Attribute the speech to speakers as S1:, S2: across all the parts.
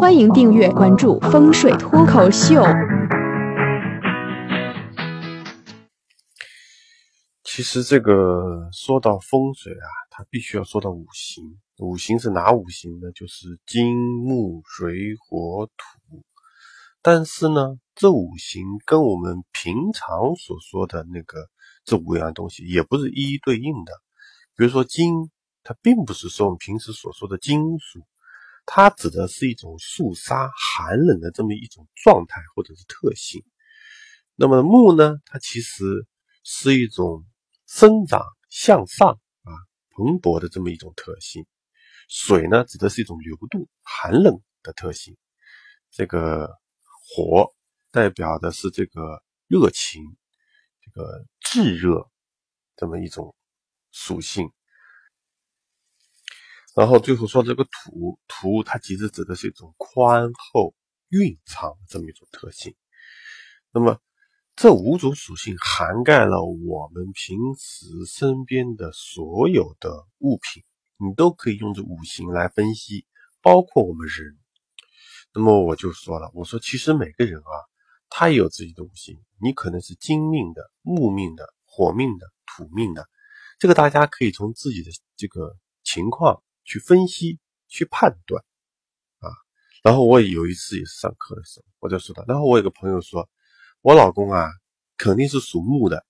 S1: 欢迎订阅关注风水脱口秀。
S2: 其实这个说到风水啊，它必须要说到五行。五行是哪五行呢？就是金木水火土。但是呢，这五行跟我们平常所说的那个这五样东西也不是一一对应的。比如说金，它并不是说我们平时所说的金属，它指的是一种肃杀、寒冷的这么一种状态或者是特性。那么木呢，它其实是一种生长向上啊、蓬勃的这么一种特性。水呢，指的是一种流动、寒冷的特性。这个火代表的是这个热情、这个炙热这么一种属性。然后最后说这个土，土它其实指的是一种宽厚、蕴藏这么一种特性。那么这五种属性涵盖了我们平时身边的所有的物品。你都可以用这五行来分析，包括我们人。那么我就说了，我说其实每个人啊，他也有自己的五行。你可能是金命的、木命的、火命的、土命的，这个大家可以从自己的这个情况去分析、去判断啊。然后我有一次也是上课的时候，我就说的。然后我有个朋友说，我老公啊肯定是属木的。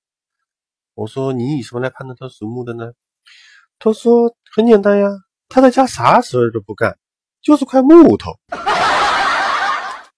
S2: 我说你以什么来判断他属木的呢？他说：“很简单呀，他在家啥事儿都不干，就是块木头。”